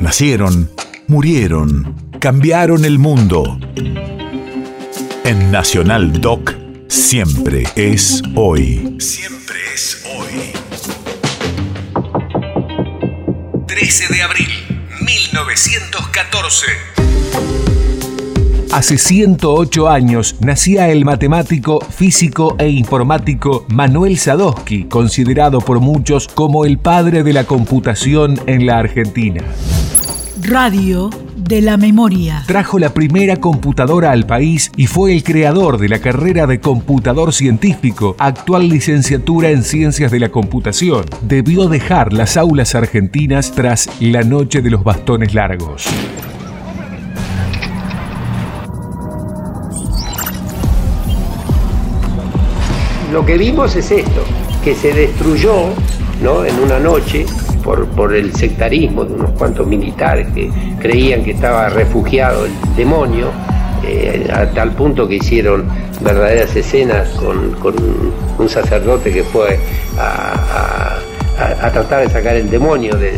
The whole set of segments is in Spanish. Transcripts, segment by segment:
Nacieron, murieron, cambiaron el mundo. En Nacional Doc, siempre es hoy. Siempre es hoy. 13 de abril, 1914. Hace 108 años nacía el matemático, físico e informático Manuel Sadowski, considerado por muchos como el padre de la computación en la Argentina. Radio de la memoria. Trajo la primera computadora al país y fue el creador de la carrera de computador científico, actual licenciatura en ciencias de la computación. Debió dejar las aulas argentinas tras la noche de los bastones largos. Lo que vimos es esto, que se destruyó ¿no? en una noche por, el sectarismo de unos cuantos militares que creían que estaba refugiado el demonio, eh, a tal punto que hicieron verdaderas escenas con, un sacerdote que fue a, tratar de sacar el demonio de,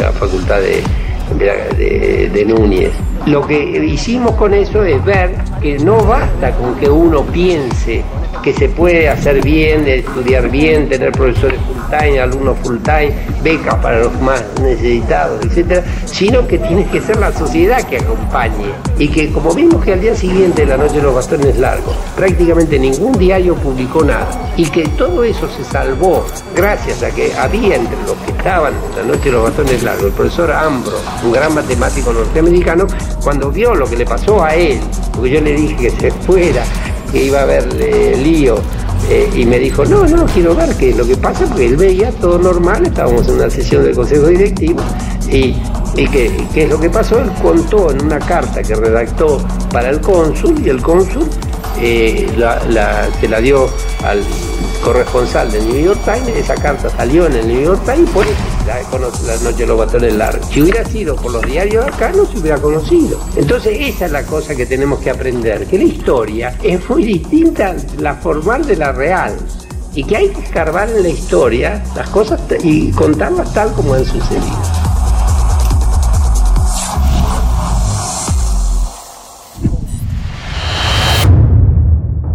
la facultad de Núñez. Lo que hicimos con eso es ver que no basta con que uno piense que se puede hacer bien, estudiar bien, tener profesores full time, alumnos full time, becas para los más necesitados, etcétera, sino que tiene que ser la sociedad que acompañe. Y que como vimos que al día siguiente la noche de los bastones largos, prácticamente ningún diario publicó nada. Y que todo eso se salvó gracias a que había entre los que estaban la noche de los bastones largos, el profesor Ambro, un gran matemático norteamericano, cuando vio lo que le pasó a él, porque yo le dije que se fuera, que iba a haber eh, lío, y me dijo, no, no, quiero ver qué es lo que pasa, porque él veía todo normal, estábamos en una sesión del Consejo Directivo, y, y que- qué es lo que pasó, él contó en una carta que redactó para el cónsul, y el cónsul eh, la, la- la dio al corresponsal del New York Times, esa carta salió en el New York Times, por eso la la noche de los batones largos. Si hubiera sido por los diarios acá, no se hubiera conocido. Entonces esa es la cosa que tenemos que aprender, que la historia es muy distinta la formal de la real. Y que hay que escarbar en la historia las cosas y contarlas tal como han sucedido.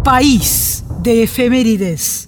País de efemérides.